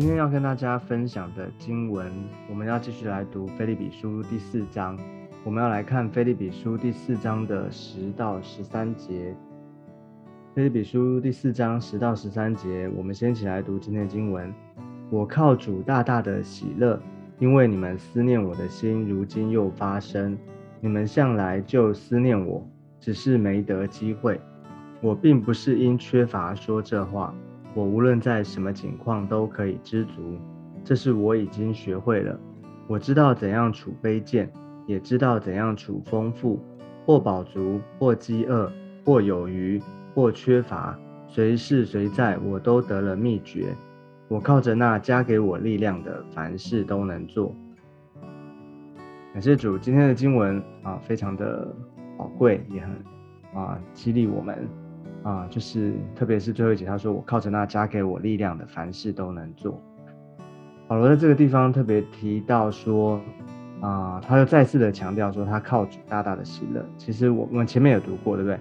今天要跟大家分享的经文，我们要继续来读《菲利比书》第四章。我们要来看《菲利比书》第四章的十到十三节。《菲利比书》第四章十到十三节，我们先一起来读今天的经文。我靠主大大的喜乐，因为你们思念我的心，如今又发生。你们向来就思念我，只是没得机会。我并不是因缺乏说这话。我无论在什么情况都可以知足，这是我已经学会了。我知道怎样处卑贱，也知道怎样处丰富，或饱足，或饥饿，或有余，或缺乏，随是随在，我都得了秘诀。我靠着那加给我力量的，凡事都能做。感谢主，今天的经文啊，非常的宝贵，也很啊激励我们。啊，就是特别是最后一节，他说：“我靠着那加给我力量的，凡事都能做。”保罗在这个地方特别提到说：“啊，他又再次的强调说，他靠主大大的喜乐。”其实我们前面有读过，对不对？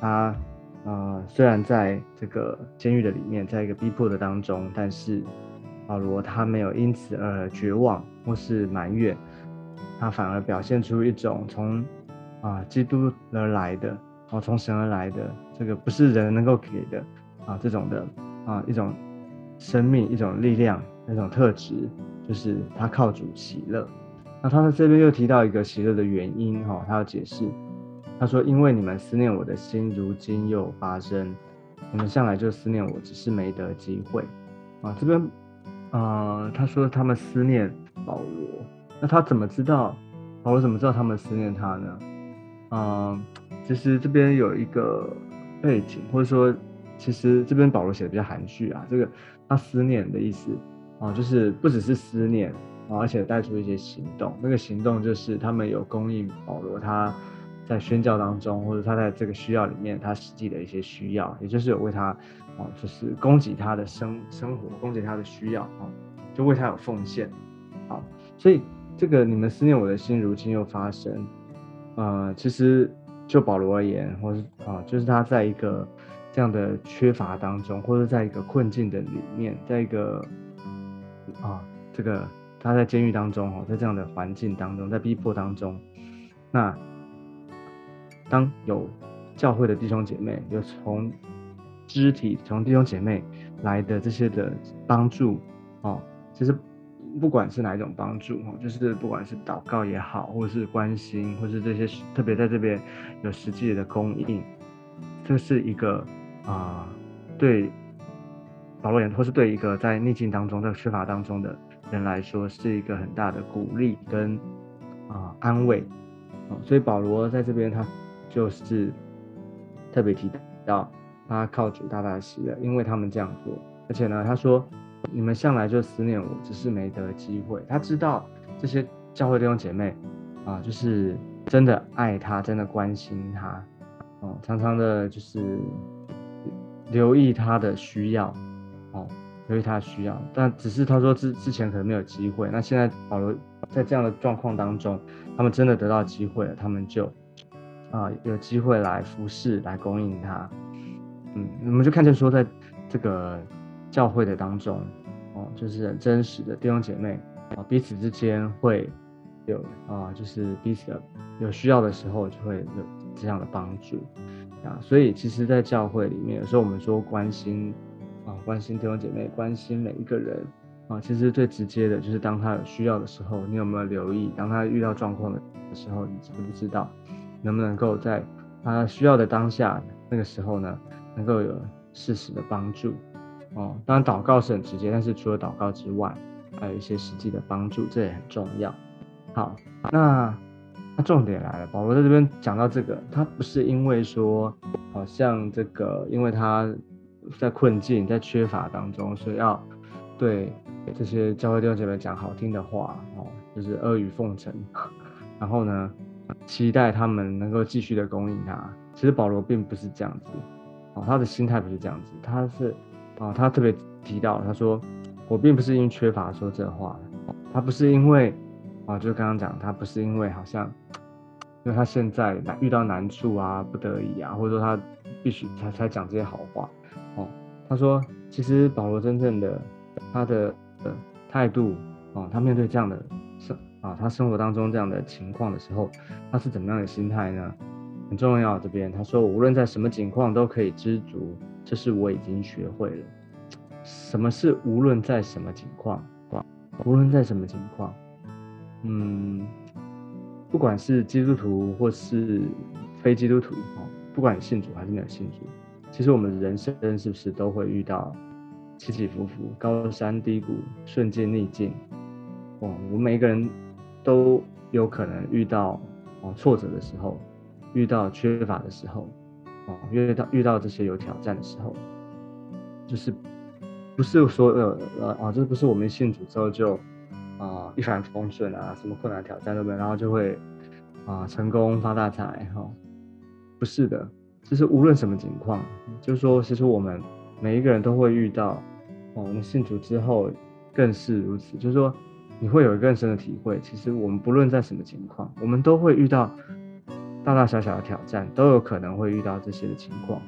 他呃，虽然在这个监狱的里面，在一个逼迫的当中，但是保罗他没有因此而绝望或是埋怨，他反而表现出一种从啊基督而来的。哦，从神而来的这个不是人能够给的啊，这种的啊一种生命、一种力量、那种特质，就是他靠主喜乐。那他在这边又提到一个喜乐的原因，哈，他要解释，他说：“因为你们思念我的心，如今又发生，你们向来就思念我，只是没得机会。”啊，这边啊，他说他们思念保罗，那他怎么知道保罗怎么知道他们思念他呢？嗯。其实这边有一个背景，或者说，其实这边保罗写的比较含蓄啊。这个他思念的意思啊，就是不只是思念啊，而且带出一些行动。那个行动就是他们有供应保罗他在宣教当中，或者他在这个需要里面他实际的一些需要，也就是有为他啊，就是供给他的生生活，供给他的需要啊，就为他有奉献。好，所以这个你们思念我的心，如今又发生，呃，其实。就保罗而言，或是啊，就是他在一个这样的缺乏当中，或者在一个困境的里面，在一个啊，这个他在监狱当中哦，在这样的环境当中，在逼迫当中，那当有教会的弟兄姐妹，有从肢体从弟兄姐妹来的这些的帮助哦，其实。不管是哪一种帮助哈，就是不管是祷告也好，或是关心，或是这些特别在这边有实际的供应，这是一个啊，对保罗言，或是对一个在逆境当中、在缺乏当中的人来说，是一个很大的鼓励跟啊安慰。所以保罗在这边他就是特别提到他靠主大大的喜乐，因为他们这样做，而且呢，他说。你们向来就思念我，只是没得机会。他知道这些教会弟兄姐妹啊，就是真的爱他，真的关心他，哦，常常的就是留意他的需要，哦，留意他的需要。但只是他说之之前可能没有机会，那现在保罗在这样的状况当中，他们真的得到机会了，他们就啊有机会来服侍，来供应他。嗯，我们就看见说，在这个。教会的当中，哦，就是很真实的弟兄姐妹啊，彼此之间会有啊，就是彼此的有需要的时候就会有这样的帮助啊。所以其实，在教会里面，有时候我们说关心啊，关心弟兄姐妹，关心每一个人啊，其实最直接的就是当他有需要的时候，你有没有留意？当他遇到状况的时候，你知不知道能不能够在他需要的当下那个时候呢，能够有适时的帮助？哦，当然祷告是很直接，但是除了祷告之外，还有一些实际的帮助，这也很重要。好，那那重点来了，保罗在这边讲到这个，他不是因为说，好像这个，因为他在困境、在缺乏当中，所以要对这些教会弟兄姐妹讲好听的话，哦，就是阿谀奉承，然后呢，期待他们能够继续的供应他。其实保罗并不是这样子，哦，他的心态不是这样子，他是。啊，他特别提到，他说，我并不是因为缺乏说这话，他不是因为，啊，就刚刚讲，他不是因为好像，因为他现在遇到难处啊，不得已啊，或者说他必须才才讲这些好话，哦，他说，其实保罗真正的他的呃态度啊，他面对这样的生啊，他生活当中这样的情况的时候，他是怎么样的心态呢？很重要。这边他说，无论在什么情况都可以知足，这是我已经学会了。什么是无论在什么情况？无论在什么情况，嗯，不管是基督徒或是非基督徒，哦，不管信主还是没有信主，其实我们人生是不是都会遇到起起伏伏、高山低谷、顺境逆境？哦，我们每一个人都有可能遇到哦挫折的时候，遇到缺乏的时候，哦，遇到遇到这些有挑战的时候，就是。不是说呃呃啊，这不是我们信主之后就啊一帆风顺啊，什么困难挑战都没有，然后就会啊成功发大财哈？不是的，就是无论什么情况，就是说，其实我们每一个人都会遇到哦，我们信主之后更是如此，就是说你会有更深的体会。其实我们不论在什么情况，我们都会遇到大大小小的挑战，都有可能会遇到这些的情况。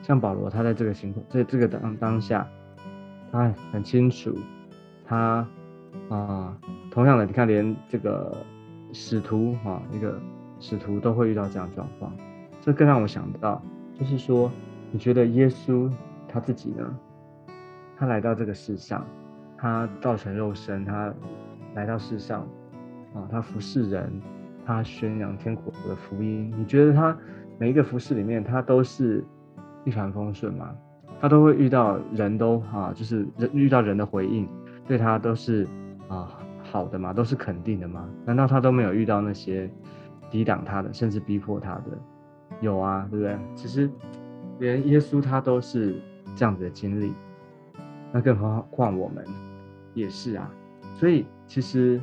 像保罗，他在这个情况，在这个当当下。他很清楚，他啊，同样的，你看，连这个使徒啊，一个使徒都会遇到这样状况，这更让我想到，就是说，你觉得耶稣他自己呢？他来到这个世上，他造成肉身，他来到世上啊，他服侍人，他宣扬天国的福音，你觉得他每一个服侍里面，他都是一帆风顺吗？他都会遇到人都啊，就是人遇到人的回应，对他都是啊好的嘛，都是肯定的嘛？难道他都没有遇到那些抵挡他的，甚至逼迫他的？有啊，对不对？其实连耶稣他都是这样子的经历，那更何况我们也是啊。所以其实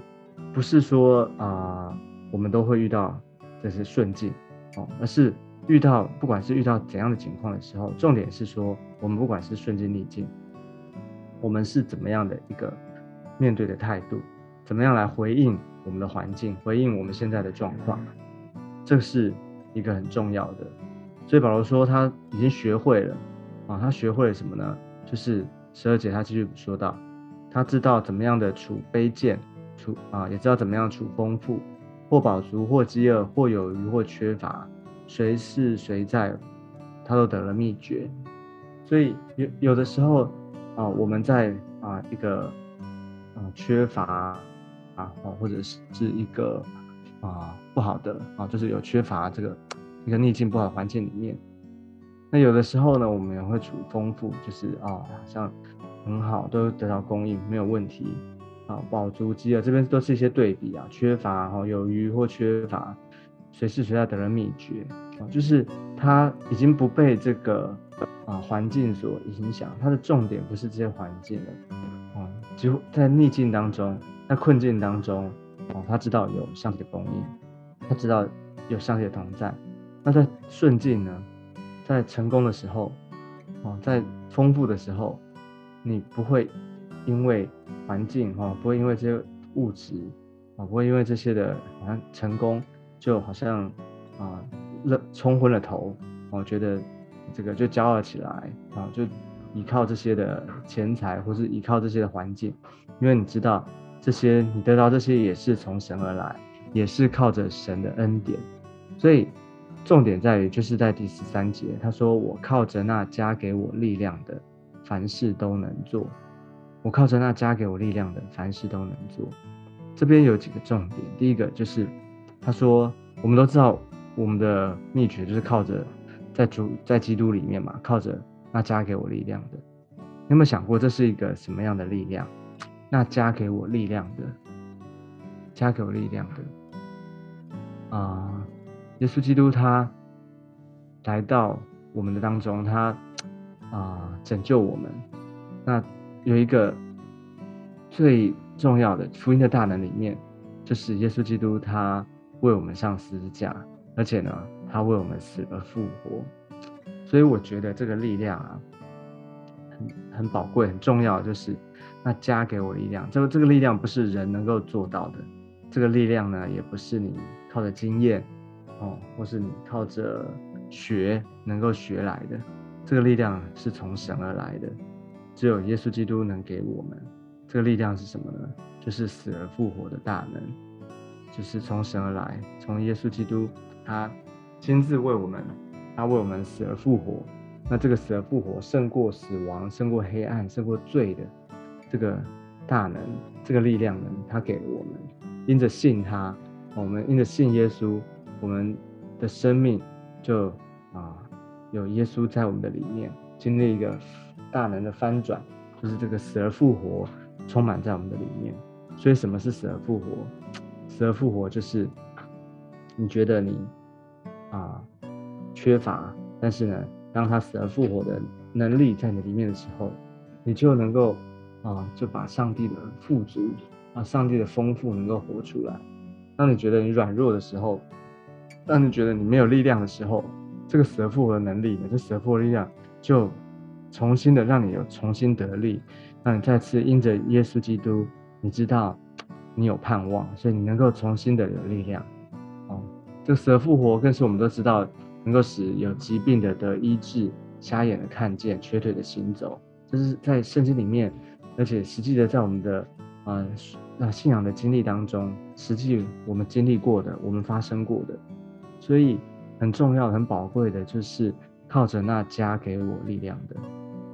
不是说啊，我们都会遇到这些顺境哦，而是。遇到不管是遇到怎样的情况的时候，重点是说，我们不管是顺境逆境，我们是怎么样的一个面对的态度，怎么样来回应我们的环境，回应我们现在的状况，这是一个很重要的。所以保罗说他已经学会了啊，他学会了什么呢？就是十二节他继续说到，他知道怎么样的处卑贱，处啊也知道怎么样处丰富，或饱足，或饥饿，或有余，或缺乏。谁是谁在，他都得了秘诀，所以有有的时候啊，我们在啊一个啊缺乏啊或者是是一个啊不好的啊，就是有缺乏这个一个逆境不好的环境里面，那有的时候呢，我们也会处丰富，就是啊好像很好，都得到供应没有问题啊，饱足饥饿这边都是一些对比啊，缺乏哈有余或缺乏。随时随在得了秘诀啊，就是他已经不被这个啊环境所影响，他的重点不是这些环境了啊，几乎在逆境当中，在困境当中啊，他知道有上帝的供应，他知道有上帝的同在。那在顺境呢，在成功的时候啊，在丰富的时候，你不会因为环境哈，不会因为这些物质啊，不会因为这些的好像成功。就好像啊，热冲昏了头，我觉得这个就骄傲起来啊，就依靠这些的钱财，或是依靠这些的环境，因为你知道这些，你得到这些也是从神而来，也是靠着神的恩典。所以重点在于，就是在第十三节，他说：“我靠着那加给我力量的，凡事都能做。我靠着那加给我力量的，凡事都能做。”这边有几个重点，第一个就是。他说：“我们都知道，我们的秘诀就是靠着在主在基督里面嘛，靠着那加给我力量的。你有没有想过，这是一个什么样的力量？那加给我力量的，加给我力量的啊！耶稣基督他来到我们的当中，他啊拯救我们。那有一个最重要的福音的大能里面，就是耶稣基督他。”为我们上十字架，而且呢，他为我们死而复活，所以我觉得这个力量啊，很很宝贵、很重要。就是那加给我力量，这个这个力量不是人能够做到的，这个力量呢，也不是你靠着经验哦，或是你靠着学能够学来的，这个力量是从神而来的。只有耶稣基督能给我们。这个力量是什么呢？就是死而复活的大能，就是从神而来，从耶稣基督他亲自为我们，他为我们死而复活。那这个死而复活胜过死亡，胜过黑暗，胜过罪的这个大能，这个力量呢，他给了我们。因着信他，我们因着信耶稣，我们的生命就啊有耶稣在我们的里面，经历一个大能的翻转，就是这个死而复活充满在我们的里面。所以什么是死而复活？死而复活就是你觉得你啊缺乏，但是呢。当他死而复活的能力在你里面的时候，你就能够啊，就把上帝的富足啊，上帝的丰富能够活出来。当你觉得你软弱的时候，当你觉得你没有力量的时候，这个死而复活的能力，这死而复活力量就重新的让你有重新得力，让你再次因着耶稣基督，你知道你有盼望，所以你能够重新的有力量。哦，这蛇复活更是我们都知道。能够使有疾病的得医治，瞎眼的看见，瘸腿的行走，这是在圣经里面，而且实际的在我们的啊那信仰的经历当中，实际我们经历过的，我们发生过的，所以很重要、很宝贵的，就是靠着那加给我力量的。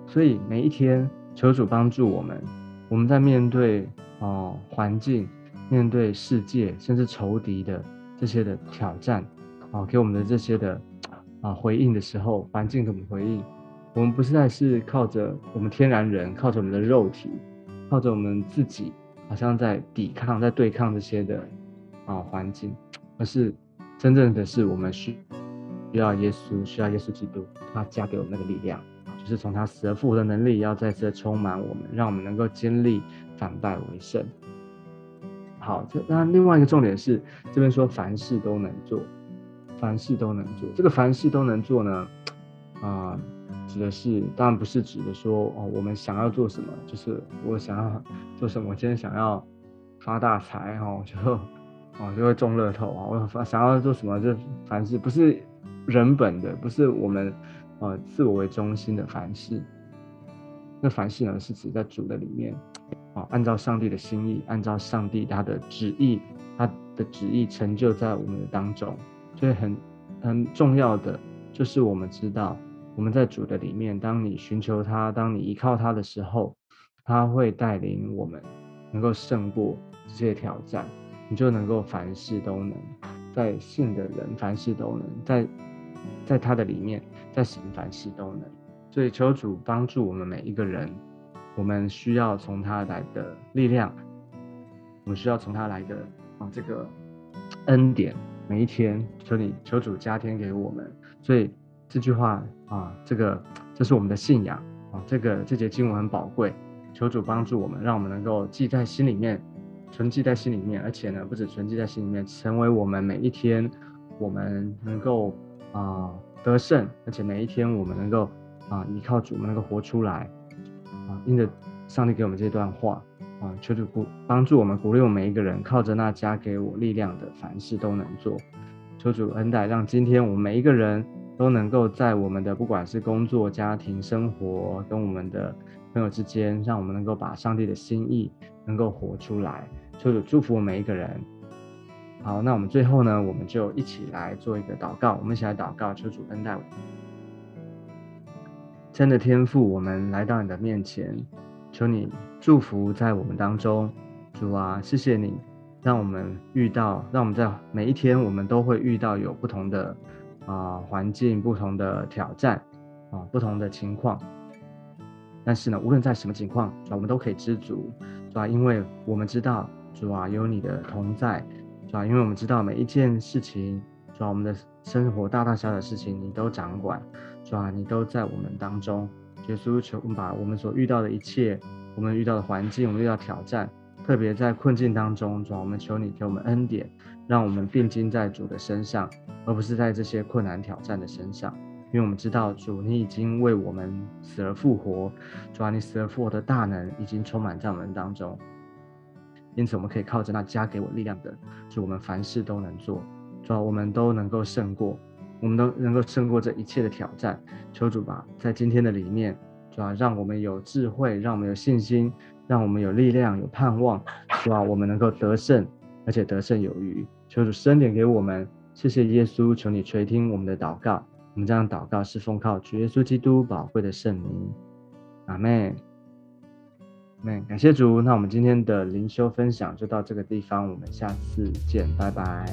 所以每一天求主帮助我们，我们在面对哦环境、面对世界，甚至仇敌的这些的挑战，啊，给我们的这些的。啊，回应的时候，环境怎么回应？我们不是在是靠着我们天然人，靠着我们的肉体，靠着我们自己，好像在抵抗，在对抗这些的啊环境，而是真正的是我们需需要耶稣，需要耶稣基督，他加给我们那个力量，就是从他死而复活的能力，要再次充满我们，让我们能够经历反败为胜。好，这那另外一个重点是，这边说凡事都能做。凡事都能做，这个凡事都能做呢，啊，指的是当然不是指的说哦，我们想要做什么，就是我想要做什么，我今天想要发大财哦，就哦就会中乐透啊，我想要做什么就凡事不是人本的，不是我们呃自我为中心的凡事，那凡事呢是指在主的里面，啊，按照上帝的心意，按照上帝他的旨意，他的旨意成就在我们的当中。所以很很重要的就是，我们知道我们在主的里面，当你寻求他，当你依靠他的时候，他会带领我们能够胜过这些挑战，你就能够凡事都能。在信的人凡事都能，在在他的里面，在行凡事都能。所以求主帮助我们每一个人，我们需要从他来的力量，我们需要从他来的啊这个恩典。每一天，求你求主加添给我们，所以这句话啊，这个这是我们的信仰啊，这个这节经文很宝贵，求主帮助我们，让我们能够记在心里面，存记在心里面，而且呢，不止存记在心里面，成为我们每一天我们能够啊得胜，而且每一天我们能够啊依靠主，我们能够活出来啊，因着上帝给我们这段话。啊，求主鼓帮助我们，鼓励我们每一个人，靠着那加给我力量的，凡事都能做。求主恩待，让今天我们每一个人都能够在我们的不管是工作、家庭、生活，跟我们的朋友之间，让我们能够把上帝的心意能够活出来。求主祝福我们每一个人。好，那我们最后呢，我们就一起来做一个祷告。我们一起来祷告，求主恩待我。真的天父，我们来到你的面前。求你祝福在我们当中，主啊，谢谢你，让我们遇到，让我们在每一天，我们都会遇到有不同的啊环境、不同的挑战啊、不同的情况。但是呢，无论在什么情况，主，我们都可以知足，主啊，因为我们知道，主啊，有你的同在，主啊，因为我们知道每一件事情，主啊，我们的生活大大小小的事情，你都掌管，主啊，你都在我们当中。耶稣求我们把我们所遇到的一切，我们遇到的环境，我们遇到挑战，特别在困境当中，主啊，我们求你给我们恩典，让我们定睛在主的身上，而不是在这些困难挑战的身上。因为我们知道主，你已经为我们死而复活，主啊，你死而复活的大能已经充满在我们当中，因此我们可以靠着那加给我力量的，主，我们凡事都能做，主啊，我们都能够胜过。我们都能够胜过这一切的挑战，求主吧，在今天的里面，主啊，让我们有智慧，让我们有信心，让我们有力量，有盼望，主啊，我们能够得胜，而且得胜有余。求主伸点给我们，谢谢耶稣，求你垂听我们的祷告。我们这样祷告是奉靠主耶稣基督宝贵的圣名，阿门。那感谢主，那我们今天的灵修分享就到这个地方，我们下次见，拜拜。